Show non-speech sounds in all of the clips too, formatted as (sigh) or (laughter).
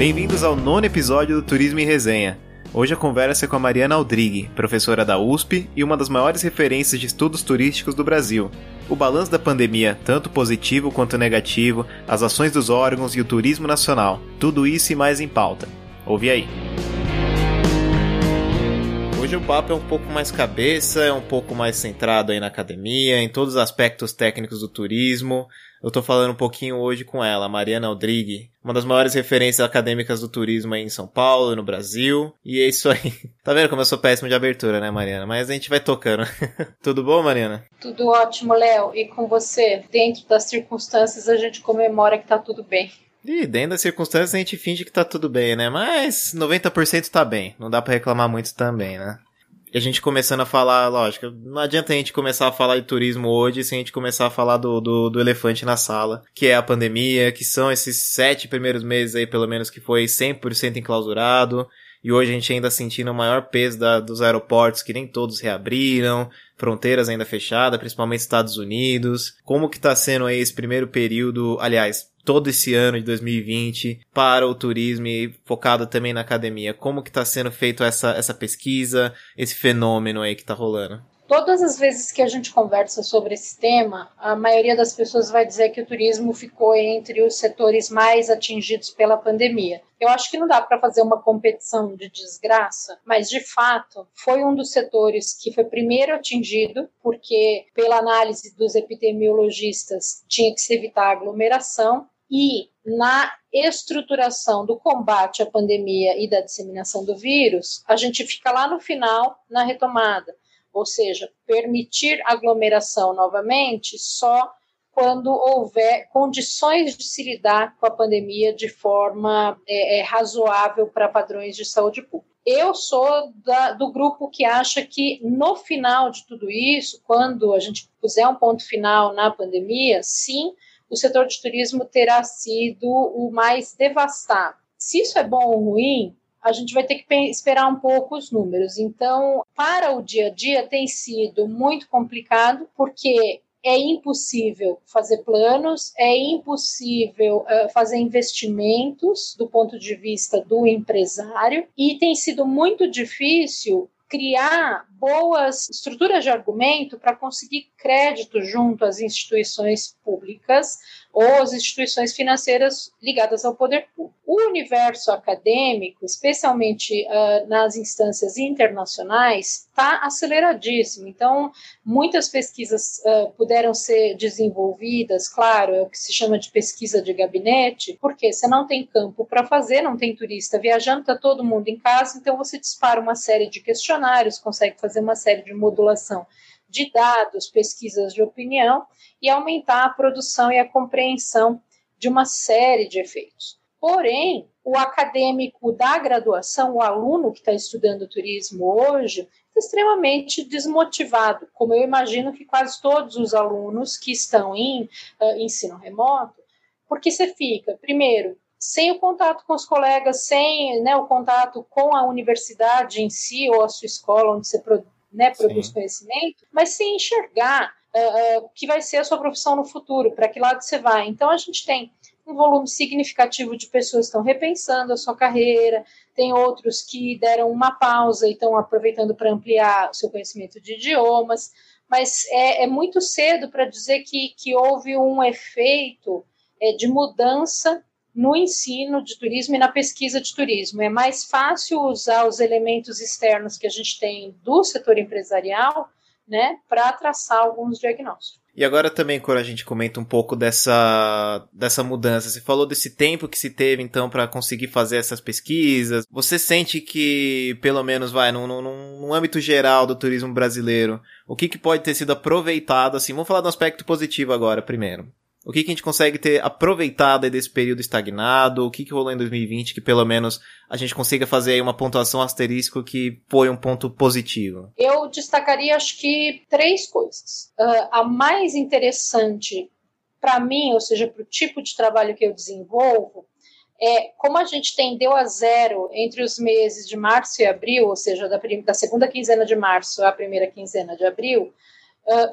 Bem-vindos ao nono episódio do Turismo em Resenha. Hoje a conversa é com a Mariana Aldrigue, professora da USP e uma das maiores referências de estudos turísticos do Brasil. O balanço da pandemia, tanto positivo quanto negativo, as ações dos órgãos e o turismo nacional, tudo isso e mais em pauta. Ouve aí. Hoje o papo é um pouco mais cabeça, é um pouco mais centrado aí na academia, em todos os aspectos técnicos do turismo. Eu tô falando um pouquinho hoje com ela, Mariana Aldrigue, uma das maiores referências acadêmicas do turismo aí em São Paulo, no Brasil. E é isso aí. (laughs) Tá vendo como eu sou péssimo de abertura, né, Mariana? Mas a gente vai tocando. (laughs) Tudo bom, Mariana? Tudo ótimo, Léo. E com você? Dentro das circunstâncias, a gente comemora que tá tudo bem. E dentro das circunstâncias a gente finge que tá tudo bem, né? Mas 90% tá bem. Não dá para reclamar muito também, né? E a gente começando a falar, lógico, não adianta a gente começar a falar de turismo hoje sem a gente começar a falar do, do, do, elefante na sala, que é a pandemia, que são esses sete primeiros meses aí, pelo menos, que foi 100% enclausurado, e hoje a gente ainda sentindo o maior peso da, dos aeroportos, que nem todos reabriram, fronteiras ainda fechadas, principalmente Estados Unidos. Como que tá sendo aí esse primeiro período, aliás, todo esse ano de 2020 para o turismo e focado também na academia? Como que está sendo feito essa, essa pesquisa, esse fenômeno aí que está rolando? Todas as vezes que a gente conversa sobre esse tema, a maioria das pessoas vai dizer que o turismo ficou entre os setores mais atingidos pela pandemia. Eu acho que não dá para fazer uma competição de desgraça, mas de fato foi um dos setores que foi primeiro atingido, porque, pela análise dos epidemiologistas, tinha que se evitar aglomeração, e na estruturação do combate à pandemia e da disseminação do vírus, a gente fica lá no final, na retomada ou seja, permitir aglomeração novamente só quando houver condições de se lidar com a pandemia de forma é, é, razoável para padrões de saúde pública. Eu sou da, do grupo que acha que no final de tudo isso, quando a gente puser um ponto final na pandemia, sim, o setor de turismo terá sido o mais devastado. Se isso é bom ou ruim, a gente vai ter que esperar um pouco os números. Então, para o dia a dia tem sido muito complicado, porque é impossível fazer planos, é impossível uh, fazer investimentos do ponto de vista do empresário, e tem sido muito difícil criar boas estruturas de argumento para conseguir crédito junto às instituições públicas ou às instituições financeiras ligadas ao poder público. O universo acadêmico, especialmente uh, nas instâncias internacionais, está aceleradíssimo. Então, muitas pesquisas uh, puderam ser desenvolvidas, claro, é o que se chama de pesquisa de gabinete, porque você não tem campo para fazer, não tem turista viajando, está todo mundo em casa, então você dispara uma série de questionários, consegue fazer uma série de modulação de dados, pesquisas de opinião e aumentar a produção e a compreensão de uma série de efeitos. Porém, o acadêmico da graduação, o aluno que está estudando turismo hoje, está extremamente desmotivado, como eu imagino que quase todos os alunos que estão em uh, ensino remoto, porque você fica, primeiro, sem o contato com os colegas, sem né, o contato com a universidade em si ou a sua escola onde você né, produz Sim. conhecimento, mas sem enxergar uh, uh, que vai ser a sua profissão no futuro, para que lado você vai. Então, a gente tem um volume significativo de pessoas que estão repensando a sua carreira, tem outros que deram uma pausa e estão aproveitando para ampliar o seu conhecimento de idiomas, mas é, é muito cedo para dizer que, que houve um efeito é, de mudança no ensino de turismo e na pesquisa de turismo. É mais fácil usar os elementos externos que a gente tem do setor empresarial né, para traçar alguns diagnósticos. E agora também, quando a gente comenta um pouco dessa, dessa mudança, você falou desse tempo que se teve, então, para conseguir fazer essas pesquisas. Você sente que, pelo menos, vai, num, num, num âmbito geral do turismo brasileiro, o que, que pode ter sido aproveitado, assim, vamos falar do aspecto positivo agora, primeiro. O que, que a gente consegue ter aproveitado desse período estagnado? O que, que rolou em 2020 que pelo menos a gente consiga fazer aí uma pontuação asterisco que foi um ponto positivo? Eu destacaria acho que três coisas. Uh, a mais interessante para mim, ou seja, para o tipo de trabalho que eu desenvolvo, é como a gente tendeu a zero entre os meses de março e abril, ou seja, da, da segunda quinzena de março à primeira quinzena de abril,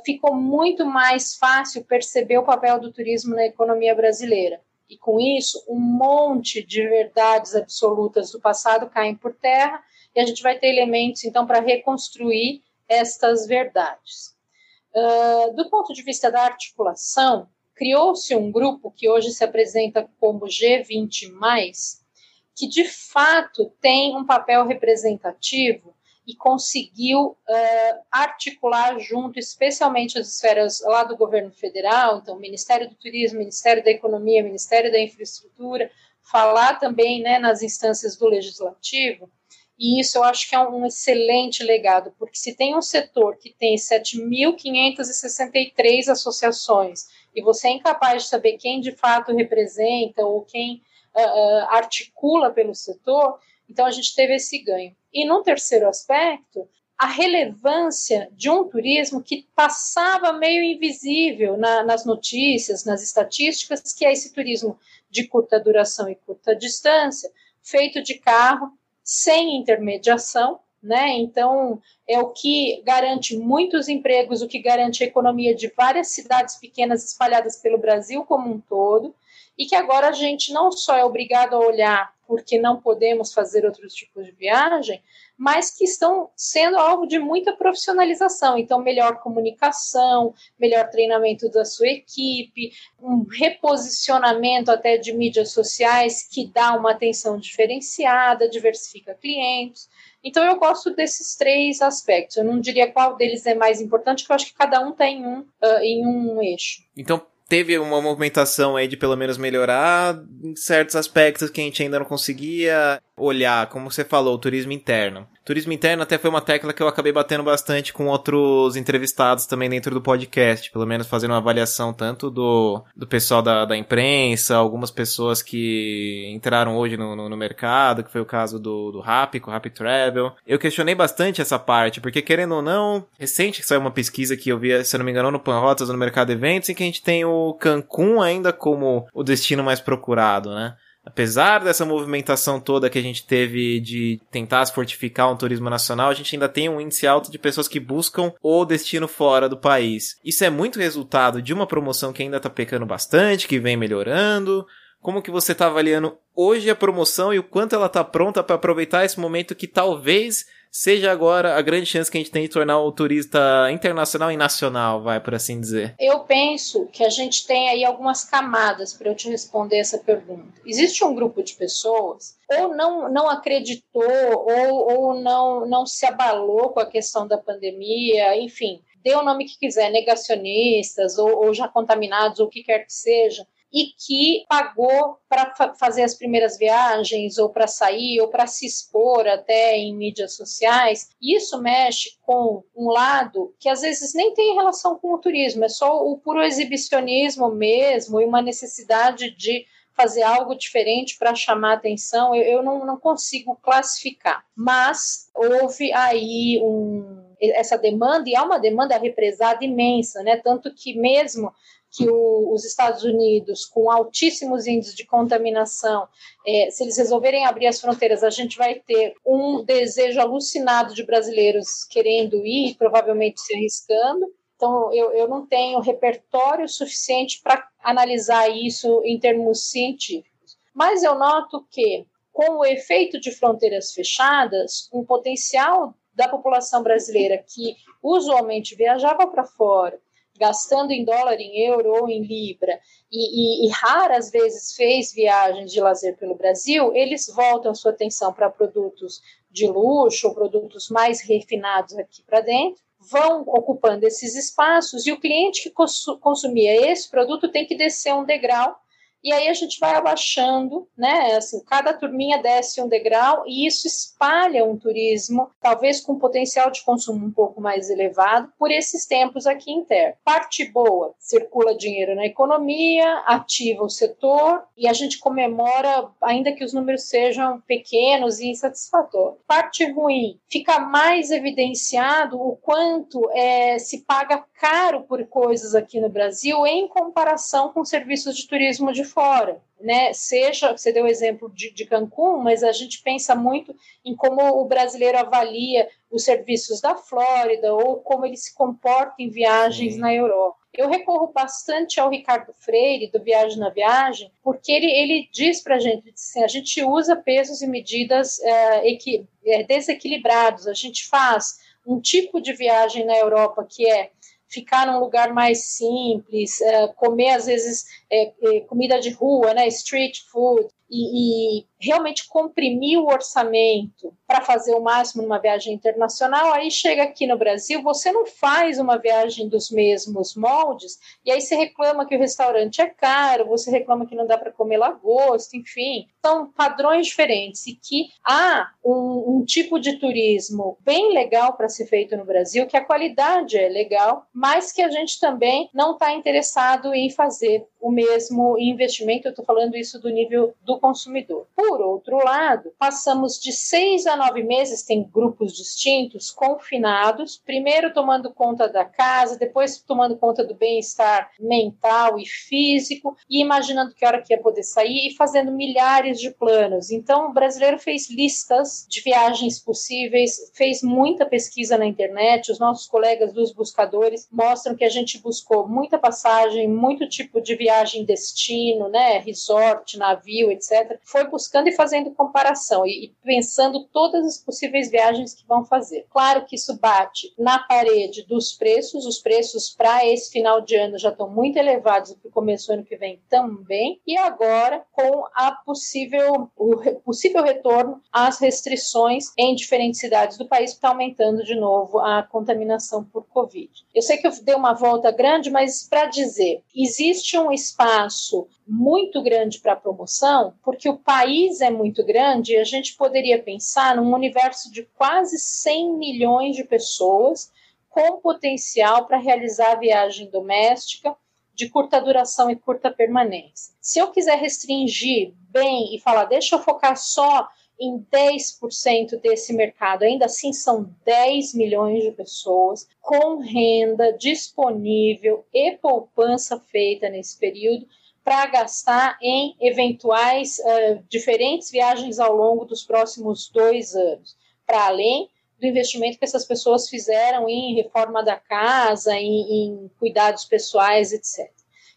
ficou muito mais fácil perceber o papel do turismo na economia brasileira. E com isso, um monte de verdades absolutas do passado caem por terra e a gente vai ter elementos, então, para reconstruir estas verdades. Uh, do ponto de vista da articulação, criou-se um grupo que hoje se apresenta como G20, que de fato tem um papel representativo e conseguiu uh, articular junto, especialmente as esferas lá do governo federal, então Ministério do Turismo, Ministério da Economia, Ministério da Infraestrutura, falar também né, nas instâncias do legislativo, e isso eu acho que é um excelente legado, porque se tem um setor que tem 7.563 associações e você é incapaz de saber quem de fato representa ou quem uh, uh, articula pelo setor, então a gente teve esse ganho. E num terceiro aspecto, a relevância de um turismo que passava meio invisível na, nas notícias, nas estatísticas, que é esse turismo de curta duração e curta distância, feito de carro, sem intermediação, né? Então, é o que garante muitos empregos, o que garante a economia de várias cidades pequenas espalhadas pelo Brasil como um todo, e que agora a gente não só é obrigado a olhar porque não podemos fazer outros tipos de viagem, mas que estão sendo alvo de muita profissionalização. Então, melhor comunicação, melhor treinamento da sua equipe, um reposicionamento até de mídias sociais que dá uma atenção diferenciada, diversifica clientes. Então, eu gosto desses três aspectos. Eu não diria qual deles é mais importante, porque eu acho que cada um tem um uh, em um eixo. Então, teve uma movimentação aí de pelo menos melhorar em certos aspectos que a gente ainda não conseguia olhar, como você falou, o turismo interno. Turismo interno até foi uma tecla que eu acabei batendo bastante com outros entrevistados também dentro do podcast, pelo menos fazendo uma avaliação tanto do, do pessoal da, da imprensa, algumas pessoas que entraram hoje no, no, no mercado, que foi o caso do, do Rap, com o Rap Travel. Eu questionei bastante essa parte, porque querendo ou não, recente que saiu uma pesquisa que eu vi, se eu não me engano, no Panrotas, no Mercado Eventos, em que a gente tem o Cancún ainda como o destino mais procurado, né? Apesar dessa movimentação toda que a gente teve de tentar se fortificar um turismo nacional, a gente ainda tem um índice alto de pessoas que buscam o destino fora do país. Isso é muito resultado de uma promoção que ainda tá pecando bastante, que vem melhorando. Como que você tá avaliando hoje a promoção e o quanto ela tá pronta para aproveitar esse momento que talvez seja agora a grande chance que a gente tem de tornar o turista internacional e nacional, vai por assim dizer? Eu penso que a gente tem aí algumas camadas para eu te responder essa pergunta. Existe um grupo de pessoas ou não, não acreditou ou, ou não, não se abalou com a questão da pandemia, enfim, dê o nome que quiser, negacionistas ou, ou já contaminados ou o que quer que seja, e que pagou para fa fazer as primeiras viagens, ou para sair, ou para se expor até em mídias sociais. Isso mexe com um lado que às vezes nem tem relação com o turismo, é só o puro exibicionismo mesmo e uma necessidade de fazer algo diferente para chamar atenção, eu, eu não, não consigo classificar. Mas houve aí um, essa demanda, e há uma demanda represada imensa, né? Tanto que mesmo que o, os Estados Unidos, com altíssimos índices de contaminação, é, se eles resolverem abrir as fronteiras, a gente vai ter um desejo alucinado de brasileiros querendo ir, provavelmente se arriscando. Então, eu, eu não tenho repertório suficiente para analisar isso em termos científicos. Mas eu noto que, com o efeito de fronteiras fechadas, um potencial da população brasileira que usualmente viajava para fora gastando em dólar, em euro ou em libra, e, e, e, raras vezes fez viagens de lazer pelo Brasil, eles voltam sua atenção para produtos de luxo, produtos mais refinados aqui para dentro, vão ocupando esses espaços e o cliente que consumia esse produto tem que descer um degrau e aí a gente vai abaixando, né? Assim, cada turminha desce um degrau e isso espalha um turismo, talvez com potencial de consumo um pouco mais elevado, por esses tempos aqui interno. Parte boa, circula dinheiro na economia, ativa o setor e a gente comemora, ainda que os números sejam pequenos e insatisfatórios. Parte ruim, fica mais evidenciado o quanto é, se paga caro por coisas aqui no Brasil em comparação com serviços de turismo de fora né? Seja, você deu o exemplo de, de Cancún, mas a gente pensa muito em como o brasileiro avalia os serviços da Flórida ou como ele se comporta em viagens Sim. na Europa. Eu recorro bastante ao Ricardo Freire, do Viagem na Viagem, porque ele, ele diz para a gente, assim, a gente usa pesos e medidas é, equi, é, desequilibrados, a gente faz um tipo de viagem na Europa que é ficar num lugar mais simples, é, comer às vezes é, é, comida de rua, né, street food, e, e realmente comprimir o orçamento para fazer o máximo numa viagem internacional, aí chega aqui no Brasil, você não faz uma viagem dos mesmos moldes, e aí você reclama que o restaurante é caro, você reclama que não dá para comer lagosta, enfim. São padrões diferentes e que há um, um tipo de turismo bem legal para ser feito no Brasil, que a qualidade é legal, mas que a gente também não está interessado em fazer o mesmo investimento, eu estou falando isso do nível do consumidor. Por outro lado, passamos de seis a nove meses, tem grupos distintos, confinados, primeiro tomando conta da casa, depois tomando conta do bem-estar mental e físico, e imaginando que hora que ia poder sair e fazendo milhares de planos. Então, o brasileiro fez listas de viagens possíveis, fez muita pesquisa na internet, os nossos colegas dos buscadores mostram que a gente buscou muita passagem, muito tipo de viagem destino, né, resort, navio, etc. Foi buscando e fazendo comparação e, e pensando todas as possíveis viagens que vão fazer. Claro que isso bate na parede dos preços, os preços para esse final de ano já estão muito elevados para o começo do ano que vem também, e agora com a possível, o possível retorno às restrições em diferentes cidades do país, está aumentando de novo a contaminação por Covid. Eu sei que eu dei uma volta grande, mas para dizer, existe um espaço muito grande para promoção, porque o país é muito grande e a gente poderia pensar num universo de quase 100 milhões de pessoas com potencial para realizar a viagem doméstica de curta duração e curta permanência. Se eu quiser restringir bem e falar, deixa eu focar só em 10% desse mercado. Ainda assim, são 10 milhões de pessoas com renda disponível e poupança feita nesse período para gastar em eventuais uh, diferentes viagens ao longo dos próximos dois anos, para além do investimento que essas pessoas fizeram em reforma da casa, em, em cuidados pessoais, etc.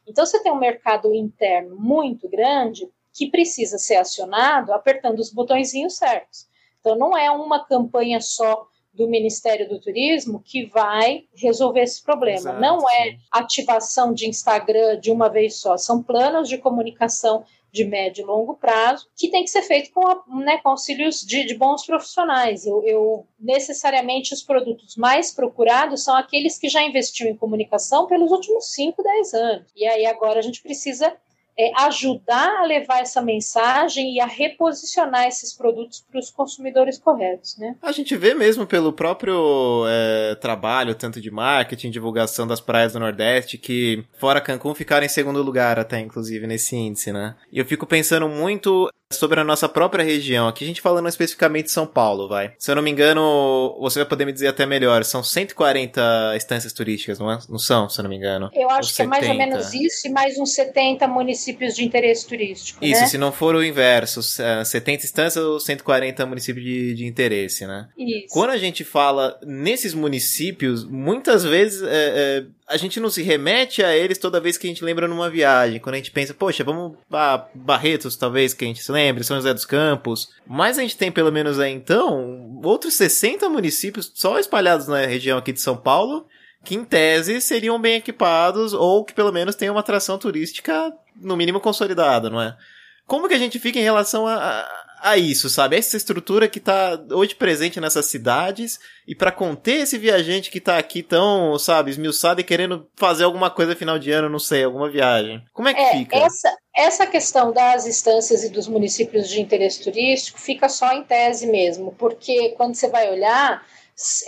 Então, você tem um mercado interno muito grande que precisa ser acionado apertando os botõezinhos certos. Então, não é uma campanha só do Ministério do Turismo que vai resolver esse problema. Exato, não é ativação de Instagram de uma vez só, são planos de comunicação de médio e longo prazo, que tem que ser feito com, né, com auxílios de, de bons profissionais. Eu, eu, necessariamente os produtos mais procurados são aqueles que já investiu em comunicação pelos últimos 5, 10 anos. E aí agora a gente precisa é, ajudar a levar essa mensagem e a reposicionar esses produtos para os consumidores corretos, né? A gente vê mesmo pelo próprio é, trabalho, tanto de marketing, divulgação das praias do Nordeste, que fora Cancún ficaram em segundo lugar até, inclusive, nesse índice, né? E eu fico pensando muito sobre a nossa própria região. Aqui a gente falando especificamente de São Paulo, vai. Se eu não me engano, você vai poder me dizer até melhor. São 140 estâncias turísticas, não, é? não são, se eu não me engano? Eu acho que é mais ou menos isso e mais uns 70 municípios de interesse turístico. Isso, né? se não for o inverso, 70 instâncias ou 140 municípios de, de interesse, né? Isso. Quando a gente fala nesses municípios, muitas vezes é, é, a gente não se remete a eles toda vez que a gente lembra numa viagem. Quando a gente pensa, poxa, vamos a Barretos, talvez, que a gente se lembre, São José dos Campos. Mas a gente tem pelo menos aí então outros 60 municípios só espalhados na região aqui de São Paulo, que em tese seriam bem equipados ou que pelo menos tenham uma atração turística no mínimo consolidada, não é? Como que a gente fica em relação a, a isso, sabe? Essa estrutura que tá hoje presente nessas cidades e para conter esse viajante que tá aqui tão, sabe, esmiuçado e querendo fazer alguma coisa final de ano, não sei, alguma viagem. Como é que é, fica? Essa, essa questão das instâncias e dos municípios de interesse turístico fica só em tese mesmo, porque quando você vai olhar,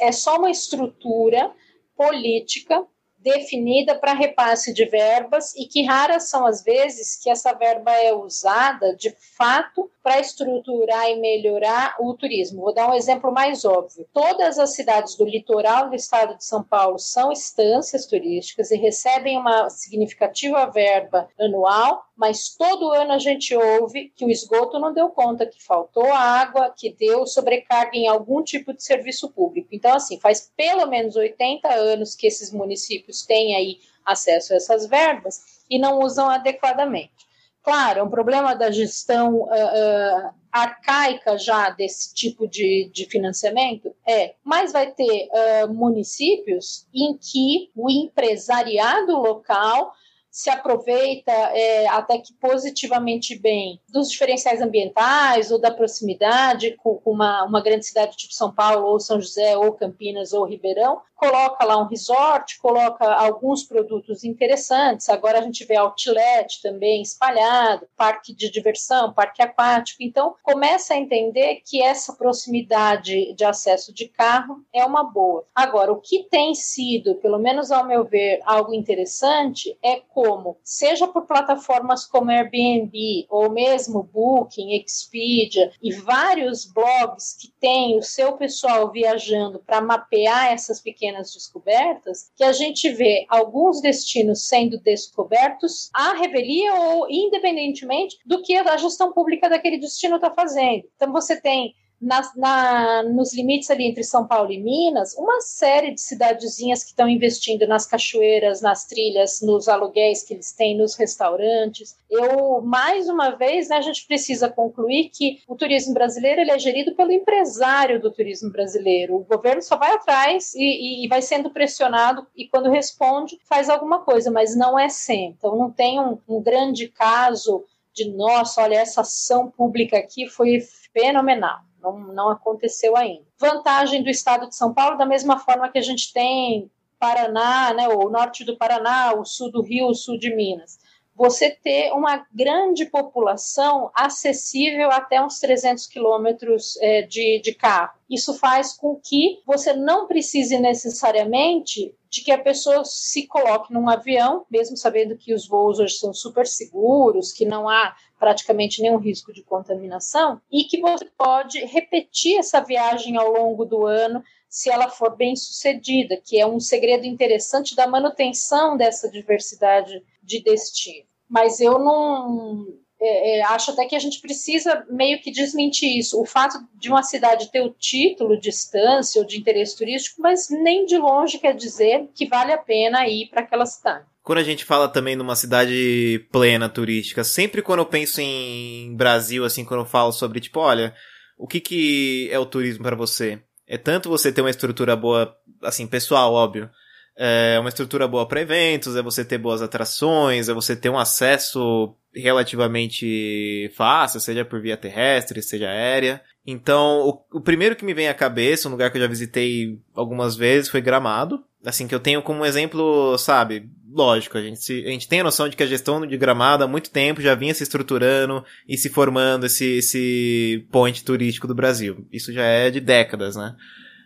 é só uma estrutura política definida para repasse de verbas e que raras são as vezes que essa verba é usada de fato para estruturar e melhorar o turismo. Vou dar um exemplo mais óbvio. Todas as cidades do litoral do estado de São Paulo são estâncias turísticas e recebem uma significativa verba anual, mas todo ano a gente ouve que o esgoto não deu conta, que faltou água, que deu sobrecarga em algum tipo de serviço público. Então, assim, faz pelo menos 80 anos que esses municípios têm aí acesso a essas verbas e não usam adequadamente. Claro, é um problema da gestão uh, uh, arcaica já desse tipo de, de financiamento? É, mas vai ter uh, municípios em que o empresariado local se aproveita é, até que positivamente bem dos diferenciais ambientais ou da proximidade com uma, uma grande cidade tipo São Paulo, ou São José, ou Campinas, ou Ribeirão, coloca lá um resort, coloca alguns produtos interessantes. Agora a gente vê outlet também espalhado, parque de diversão, parque aquático. Então, começa a entender que essa proximidade de acesso de carro é uma boa. Agora, o que tem sido, pelo menos ao meu ver, algo interessante é como, seja por plataformas como Airbnb ou mesmo Booking, Expedia e vários blogs que têm o seu pessoal viajando para mapear essas pequenas descobertas, que a gente vê alguns destinos sendo descobertos à revelia ou independentemente do que a gestão pública daquele destino está fazendo. Então você tem na, nos limites ali entre São Paulo e Minas, uma série de cidadezinhas que estão investindo nas cachoeiras, nas trilhas, nos aluguéis que eles têm, nos restaurantes. Eu, mais uma vez, né, a gente precisa concluir que o turismo brasileiro ele é gerido pelo empresário do turismo brasileiro. O governo só vai atrás e, e, e vai sendo pressionado e quando responde faz alguma coisa, mas não é sempre. Então não tem um, um grande caso de nossa, olha, essa ação pública aqui foi fenomenal. Não, não aconteceu ainda. Vantagem do estado de São Paulo, da mesma forma que a gente tem Paraná, né, o norte do Paraná, o sul do Rio, o sul de Minas. Você ter uma grande população acessível até uns 300 quilômetros é, de, de carro. Isso faz com que você não precise necessariamente de que a pessoa se coloque num avião, mesmo sabendo que os voos hoje são super seguros, que não há praticamente nenhum risco de contaminação, e que você pode repetir essa viagem ao longo do ano se ela for bem sucedida, que é um segredo interessante da manutenção dessa diversidade de destino. Mas eu não é, é, acho até que a gente precisa meio que desmentir isso. O fato de uma cidade ter o título de estância ou de interesse turístico, mas nem de longe quer dizer que vale a pena ir para aquela cidade. Quando a gente fala também numa cidade plena turística, sempre quando eu penso em Brasil, assim, quando eu falo sobre, tipo, olha, o que, que é o turismo para você? É tanto você ter uma estrutura boa, assim, pessoal, óbvio, é uma estrutura boa para eventos, é você ter boas atrações, é você ter um acesso relativamente fácil, seja por via terrestre, seja aérea. Então, o, o, primeiro que me vem à cabeça, um lugar que eu já visitei algumas vezes, foi Gramado. Assim, que eu tenho como exemplo, sabe, lógico, a gente, se, a gente tem a noção de que a gestão de Gramado há muito tempo já vinha se estruturando e se formando esse, esse point turístico do Brasil. Isso já é de décadas, né?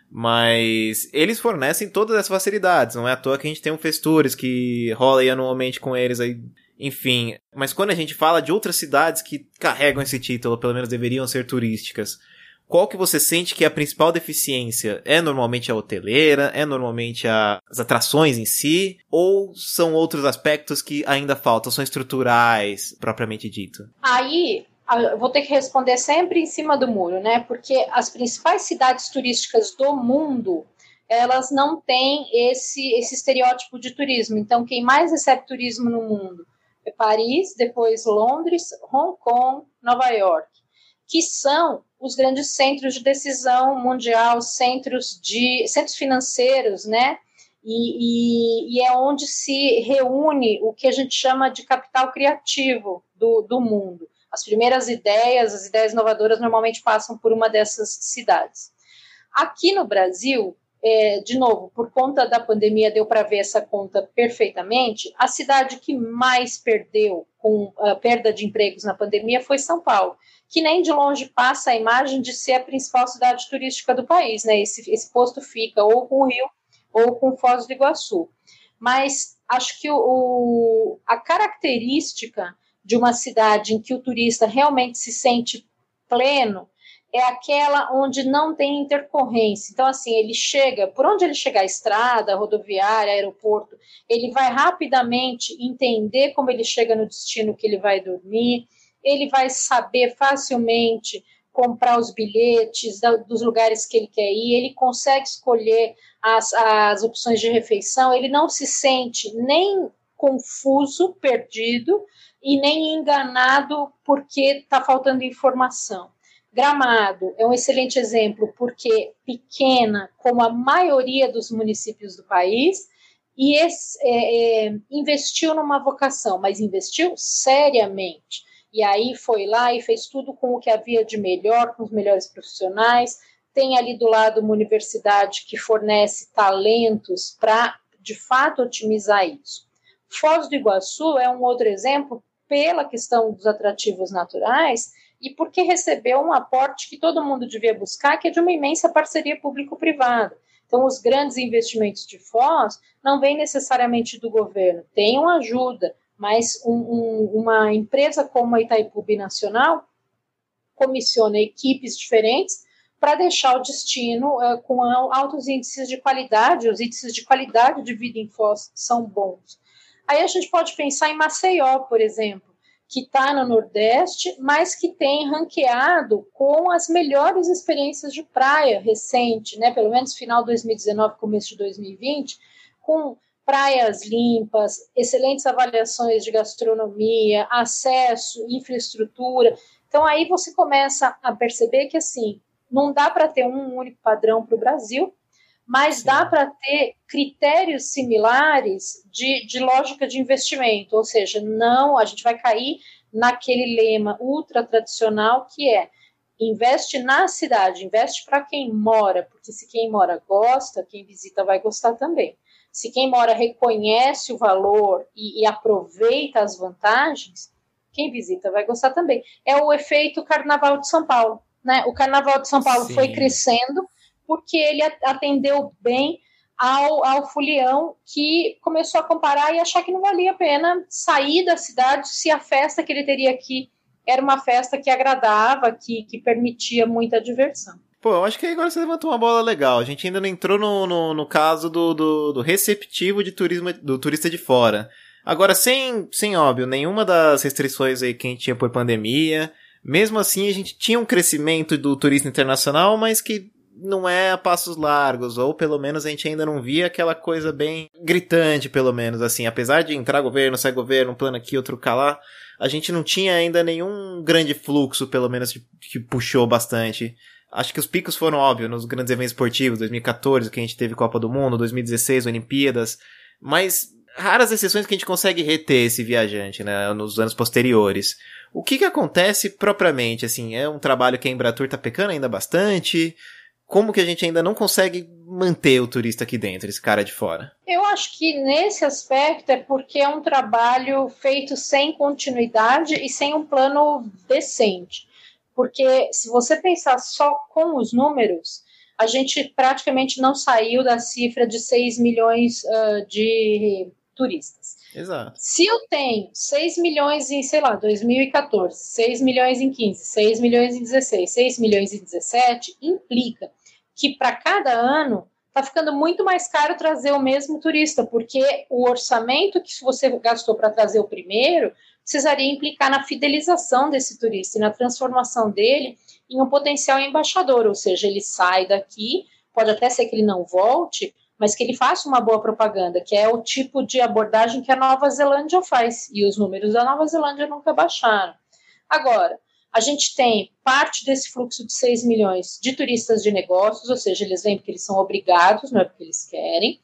Mas eles fornecem todas essas facilidades, não é à toa que a gente tem um Festures que rola aí anualmente com eles aí. Enfim, mas quando a gente fala de outras cidades que carregam esse título, pelo menos deveriam ser turísticas, qual que você sente que é a principal deficiência? É normalmente a hoteleira? É normalmente a, as atrações em si? Ou são outros aspectos que ainda faltam? São estruturais, propriamente dito? Aí, vou ter que responder sempre em cima do muro, né? Porque as principais cidades turísticas do mundo elas não têm esse, esse estereótipo de turismo. Então, quem mais recebe turismo no mundo é Paris, depois Londres, Hong Kong, Nova York, que são os grandes centros de decisão mundial, centros de centros financeiros, né? E, e, e, é onde se reúne o que a gente chama de capital criativo do, do mundo. As primeiras ideias, as ideias inovadoras, normalmente passam por uma dessas cidades. Aqui no Brasil, é, de novo, por conta da pandemia, deu para ver essa conta perfeitamente. A cidade que mais perdeu com a perda de empregos na pandemia foi São Paulo, que nem de longe passa a imagem de ser a principal cidade turística do país. Né? Esse, esse posto fica ou com o Rio ou com Foz do Iguaçu. Mas acho que o, a característica de uma cidade em que o turista realmente se sente pleno é aquela onde não tem intercorrência. Então, assim, ele chega, por onde ele chegar, estrada, rodoviária, aeroporto, ele vai rapidamente entender como ele chega no destino que ele vai dormir, ele vai saber facilmente comprar os bilhetes dos lugares que ele quer ir, ele consegue escolher as, as opções de refeição, ele não se sente nem confuso, perdido e nem enganado porque está faltando informação. Gramado é um excelente exemplo porque pequena, como a maioria dos municípios do país, e esse, é, é, investiu numa vocação, mas investiu seriamente. E aí foi lá e fez tudo com o que havia de melhor, com os melhores profissionais. Tem ali do lado uma universidade que fornece talentos para, de fato, otimizar isso. Foz do Iguaçu é um outro exemplo pela questão dos atrativos naturais e porque recebeu um aporte que todo mundo devia buscar, que é de uma imensa parceria público-privada. Então, os grandes investimentos de Foz não vêm necessariamente do governo, uma ajuda, mas um, um, uma empresa como a Itaipu Nacional comissiona equipes diferentes para deixar o destino uh, com altos índices de qualidade, os índices de qualidade de vida em Foz são bons. Aí a gente pode pensar em Maceió, por exemplo, que está no Nordeste, mas que tem ranqueado com as melhores experiências de praia recente, né? Pelo menos final de 2019, começo de 2020, com praias limpas, excelentes avaliações de gastronomia, acesso, infraestrutura. Então aí você começa a perceber que assim não dá para ter um único padrão para o Brasil, mas dá para ter critérios similares de, de lógica de investimento, ou seja, não, a gente vai cair naquele lema ultra tradicional que é investe na cidade, investe para quem mora, porque se quem mora gosta, quem visita vai gostar também. Se quem mora reconhece o valor e, e aproveita as vantagens, quem visita vai gostar também. É o efeito Carnaval de São Paulo. Né? O Carnaval de São Paulo Sim. foi crescendo porque ele atendeu bem ao, ao fulião que começou a comparar e achar que não valia a pena sair da cidade se a festa que ele teria aqui era uma festa que agradava, que, que permitia muita diversão. Pô, eu acho que agora você levantou uma bola legal. A gente ainda não entrou no, no, no caso do, do, do, receptivo de turismo do turista de fora. Agora, sem, sem óbvio, nenhuma das restrições aí que a gente tinha por pandemia. Mesmo assim, a gente tinha um crescimento do turismo internacional, mas que não é a passos largos, ou pelo menos a gente ainda não via aquela coisa bem gritante, pelo menos, assim, apesar de entrar governo, sair governo, um plano aqui, outro cá lá, a gente não tinha ainda nenhum grande fluxo, pelo menos, que puxou bastante. Acho que os picos foram óbvios nos grandes eventos esportivos, 2014, que a gente teve Copa do Mundo, 2016, Olimpíadas, mas raras exceções que a gente consegue reter esse viajante, né, nos anos posteriores. O que que acontece propriamente, assim, é um trabalho que a Embratur tá pecando ainda bastante? Como que a gente ainda não consegue manter o turista aqui dentro, esse cara de fora? Eu acho que nesse aspecto é porque é um trabalho feito sem continuidade e sem um plano decente. Porque se você pensar só com os números, a gente praticamente não saiu da cifra de 6 milhões uh, de turistas. Exato. Se eu tenho 6 milhões em, sei lá, 2014, 6 milhões em 15, 6 milhões em 16, 6 milhões em 17, implica que para cada ano está ficando muito mais caro trazer o mesmo turista, porque o orçamento que você gastou para trazer o primeiro precisaria implicar na fidelização desse turista e na transformação dele em um potencial embaixador, ou seja, ele sai daqui, pode até ser que ele não volte, mas que ele faça uma boa propaganda, que é o tipo de abordagem que a Nova Zelândia faz, e os números da Nova Zelândia nunca baixaram. Agora, a gente tem parte desse fluxo de 6 milhões de turistas de negócios, ou seja, eles vêm porque eles são obrigados, não é porque eles querem.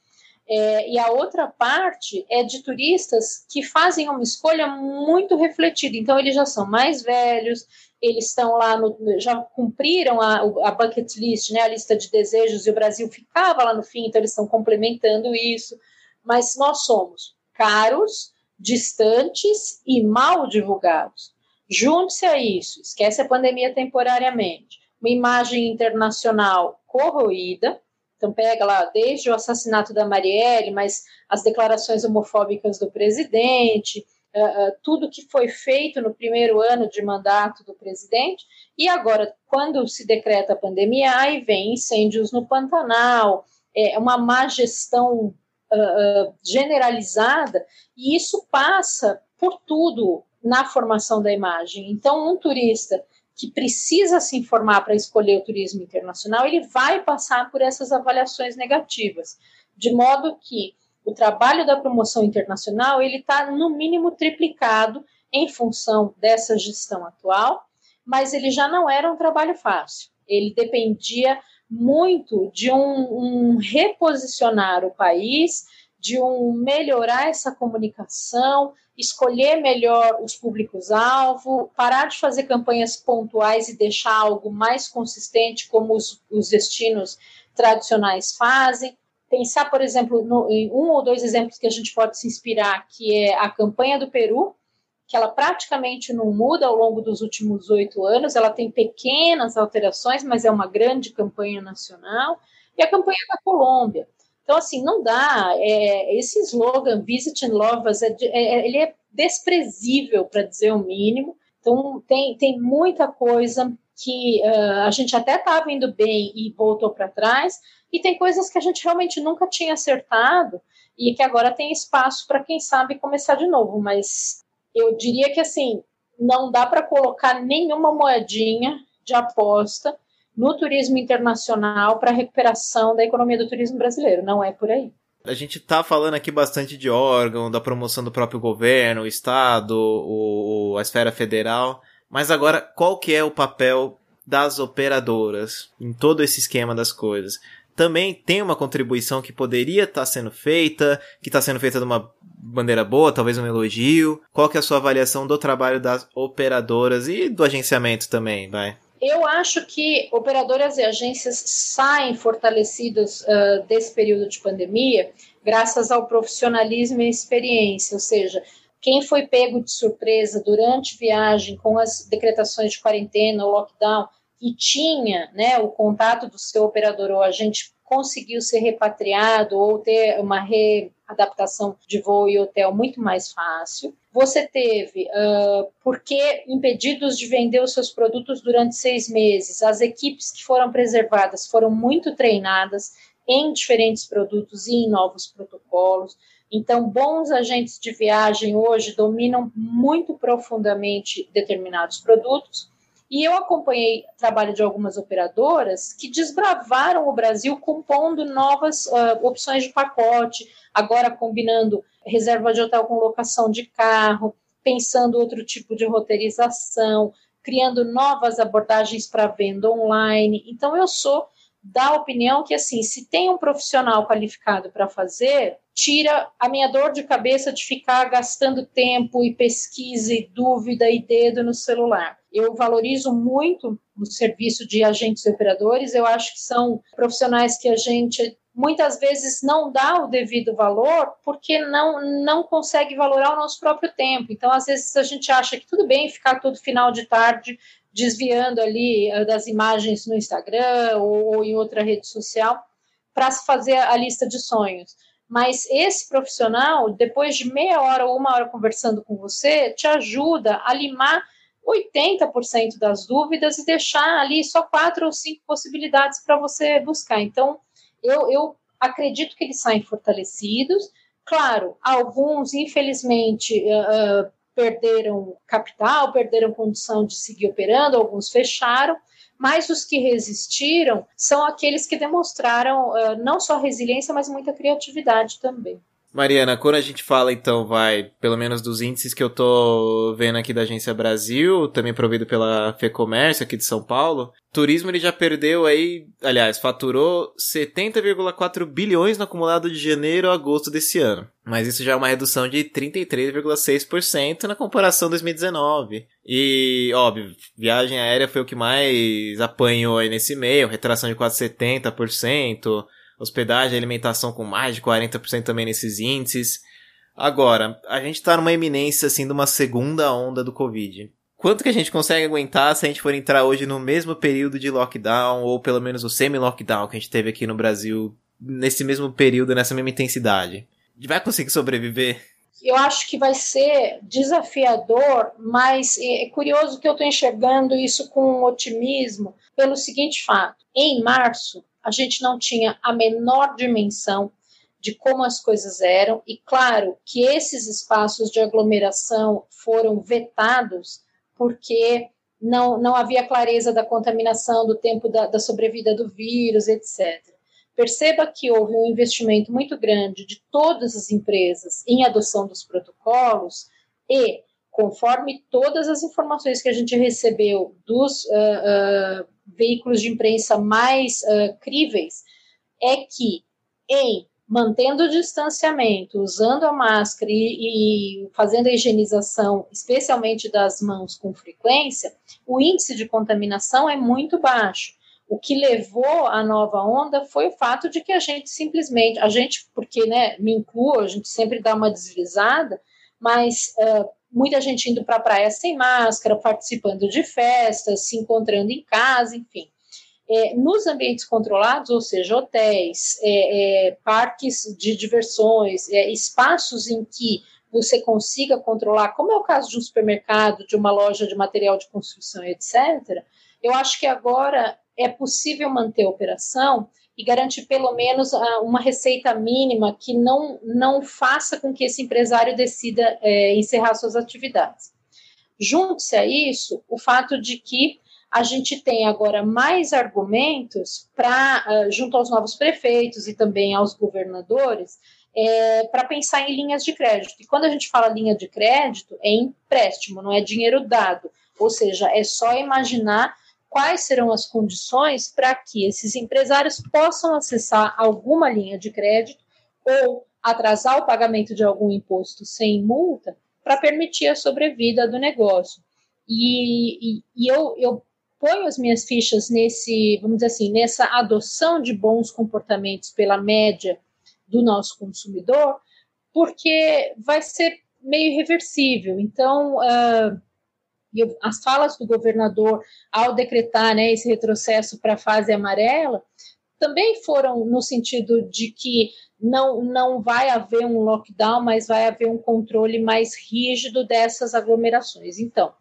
É, e a outra parte é de turistas que fazem uma escolha muito refletida. Então, eles já são mais velhos, eles estão lá, no, já cumpriram a, a bucket list, né, a lista de desejos, e o Brasil ficava lá no fim, então eles estão complementando isso. Mas nós somos caros, distantes e mal divulgados. Junte-se a isso, esquece a pandemia temporariamente. Uma imagem internacional corroída, então pega lá desde o assassinato da Marielle, mas as declarações homofóbicas do presidente, uh, uh, tudo que foi feito no primeiro ano de mandato do presidente, e agora, quando se decreta a pandemia, aí vem incêndios no Pantanal, é uma má gestão uh, generalizada, e isso passa por tudo na formação da imagem. Então, um turista que precisa se informar para escolher o turismo internacional, ele vai passar por essas avaliações negativas, de modo que o trabalho da promoção internacional ele está no mínimo triplicado em função dessa gestão atual, mas ele já não era um trabalho fácil. Ele dependia muito de um, um reposicionar o país, de um melhorar essa comunicação, escolher melhor os públicos-alvo, parar de fazer campanhas pontuais e deixar algo mais consistente, como os, os destinos tradicionais fazem. Pensar, por exemplo, no, em um ou dois exemplos que a gente pode se inspirar, que é a campanha do Peru, que ela praticamente não muda ao longo dos últimos oito anos, ela tem pequenas alterações, mas é uma grande campanha nacional, e a campanha da Colômbia. Então, assim, não dá. É, esse slogan, Visit and Love Us, é, é, ele é desprezível, para dizer o mínimo. Então, tem, tem muita coisa que uh, a gente até estava indo bem e voltou para trás, e tem coisas que a gente realmente nunca tinha acertado e que agora tem espaço para, quem sabe, começar de novo. Mas eu diria que, assim, não dá para colocar nenhuma moedinha de aposta no turismo internacional para a recuperação da economia do turismo brasileiro. Não é por aí. A gente está falando aqui bastante de órgão, da promoção do próprio governo, o Estado, o, a esfera federal. Mas agora, qual que é o papel das operadoras em todo esse esquema das coisas? Também tem uma contribuição que poderia estar tá sendo feita, que está sendo feita de uma bandeira boa, talvez um elogio. Qual que é a sua avaliação do trabalho das operadoras e do agenciamento também, vai? Eu acho que operadoras e agências saem fortalecidas uh, desse período de pandemia graças ao profissionalismo e experiência, ou seja, quem foi pego de surpresa durante viagem com as decretações de quarentena lockdown e tinha né, o contato do seu operador ou agente conseguiu ser repatriado ou ter uma readaptação de voo e hotel muito mais fácil. Você teve, uh, porque impedidos de vender os seus produtos durante seis meses, as equipes que foram preservadas foram muito treinadas em diferentes produtos e em novos protocolos. Então, bons agentes de viagem hoje dominam muito profundamente determinados produtos e eu acompanhei o trabalho de algumas operadoras que desbravaram o Brasil compondo novas uh, opções de pacote, agora combinando reserva de hotel com locação de carro, pensando outro tipo de roteirização, criando novas abordagens para venda online. Então, eu sou da opinião que, assim, se tem um profissional qualificado para fazer, tira a minha dor de cabeça de ficar gastando tempo e pesquisa e dúvida e dedo no celular. Eu valorizo muito o serviço de agentes e operadores, eu acho que são profissionais que a gente muitas vezes não dá o devido valor porque não, não consegue valorar o nosso próprio tempo. Então, às vezes, a gente acha que tudo bem ficar todo final de tarde desviando ali eh, das imagens no Instagram ou, ou em outra rede social para se fazer a lista de sonhos. Mas esse profissional, depois de meia hora ou uma hora conversando com você, te ajuda a limar 80% das dúvidas e deixar ali só quatro ou cinco possibilidades para você buscar. Então, eu, eu acredito que eles saem fortalecidos. Claro, alguns, infelizmente, uh, perderam capital, perderam condição de seguir operando, alguns fecharam, mas os que resistiram são aqueles que demonstraram uh, não só resiliência, mas muita criatividade também. Mariana, quando a gente fala, então, vai, pelo menos dos índices que eu tô vendo aqui da Agência Brasil, também provido pela FEComércio aqui de São Paulo, turismo ele já perdeu aí, aliás, faturou 70,4 bilhões no acumulado de janeiro a agosto desse ano. Mas isso já é uma redução de 33,6% na comparação 2019. E, óbvio, viagem aérea foi o que mais apanhou aí nesse meio, retração de quase 70% hospedagem e alimentação com mais de 40% também nesses índices. Agora, a gente está numa eminência assim de uma segunda onda do Covid. Quanto que a gente consegue aguentar se a gente for entrar hoje no mesmo período de lockdown, ou pelo menos o semi-lockdown que a gente teve aqui no Brasil, nesse mesmo período, nessa mesma intensidade? Vai conseguir sobreviver? Eu acho que vai ser desafiador, mas é curioso que eu estou enxergando isso com otimismo pelo seguinte fato. Em março, a gente não tinha a menor dimensão de como as coisas eram, e claro que esses espaços de aglomeração foram vetados porque não, não havia clareza da contaminação, do tempo da, da sobrevida do vírus, etc. Perceba que houve um investimento muito grande de todas as empresas em adoção dos protocolos e, conforme todas as informações que a gente recebeu dos uh, uh, veículos de imprensa mais uh, críveis, é que em mantendo o distanciamento, usando a máscara e, e, fazendo a higienização, especialmente das mãos com frequência, o índice de contaminação é muito baixo. O que levou à nova onda foi o fato de que a gente simplesmente, a gente, porque né, me incluo, a gente sempre dá uma deslizada, mas uh, muita gente indo para a praia sem máscara, participando de festas, se encontrando em casa, enfim. É, nos ambientes controlados, ou seja, hotéis, é, é, parques de diversões, é, espaços em que você consiga controlar, como é o caso de um supermercado, de uma loja de material de construção, etc., eu acho que agora é possível manter a operação e garantir pelo menos ah, uma receita mínima que não, não faça com que esse empresário decida é, encerrar suas atividades. Junte-se a isso o fato de que a gente tem agora mais argumentos para, uh, junto aos novos prefeitos e também aos governadores, é, para pensar em linhas de crédito. E quando a gente fala linha de crédito, é empréstimo, não é dinheiro dado. Ou seja, é só imaginar quais serão as condições para que esses empresários possam acessar alguma linha de crédito ou atrasar o pagamento de algum imposto sem multa para permitir a sobrevida do negócio. E, e, e eu, eu ponho as minhas fichas nesse, vamos dizer assim, nessa adoção de bons comportamentos pela média do nosso consumidor, porque vai ser meio irreversível. Então, uh, as falas do governador ao decretar né, esse retrocesso para a fase amarela também foram no sentido de que não, não vai haver um lockdown, mas vai haver um controle mais rígido dessas aglomerações. Então,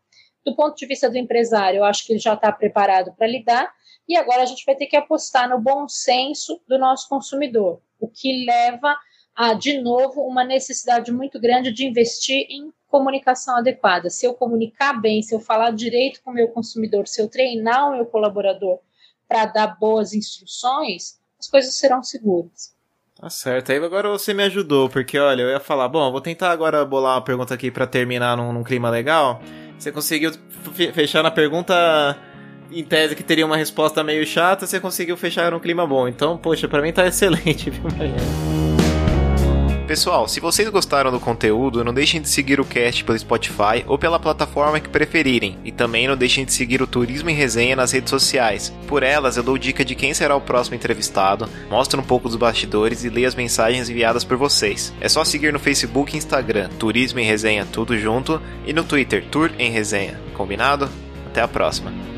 do ponto de vista do empresário, eu acho que ele já está preparado para lidar, e agora a gente vai ter que apostar no bom senso do nosso consumidor, o que leva a, de novo, uma necessidade muito grande de investir em comunicação adequada. Se eu comunicar bem, se eu falar direito com o meu consumidor, se eu treinar o meu colaborador para dar boas instruções, as coisas serão seguras. Tá certo. Aí agora você me ajudou, porque olha, eu ia falar, bom, vou tentar agora bolar uma pergunta aqui para terminar num, num clima legal. Você conseguiu fechar na pergunta em tese que teria uma resposta meio chata, você conseguiu fechar num clima bom. Então, poxa, para mim tá (laughs) excelente, viu, Mariana? Pessoal, se vocês gostaram do conteúdo, não deixem de seguir o cast pelo Spotify ou pela plataforma que preferirem. E também não deixem de seguir o Turismo em Resenha nas redes sociais. Por elas, eu dou dica de quem será o próximo entrevistado, mostro um pouco dos bastidores e leio as mensagens enviadas por vocês. É só seguir no Facebook e Instagram, Turismo em Resenha tudo junto, e no Twitter, Tour em Resenha. Combinado? Até a próxima.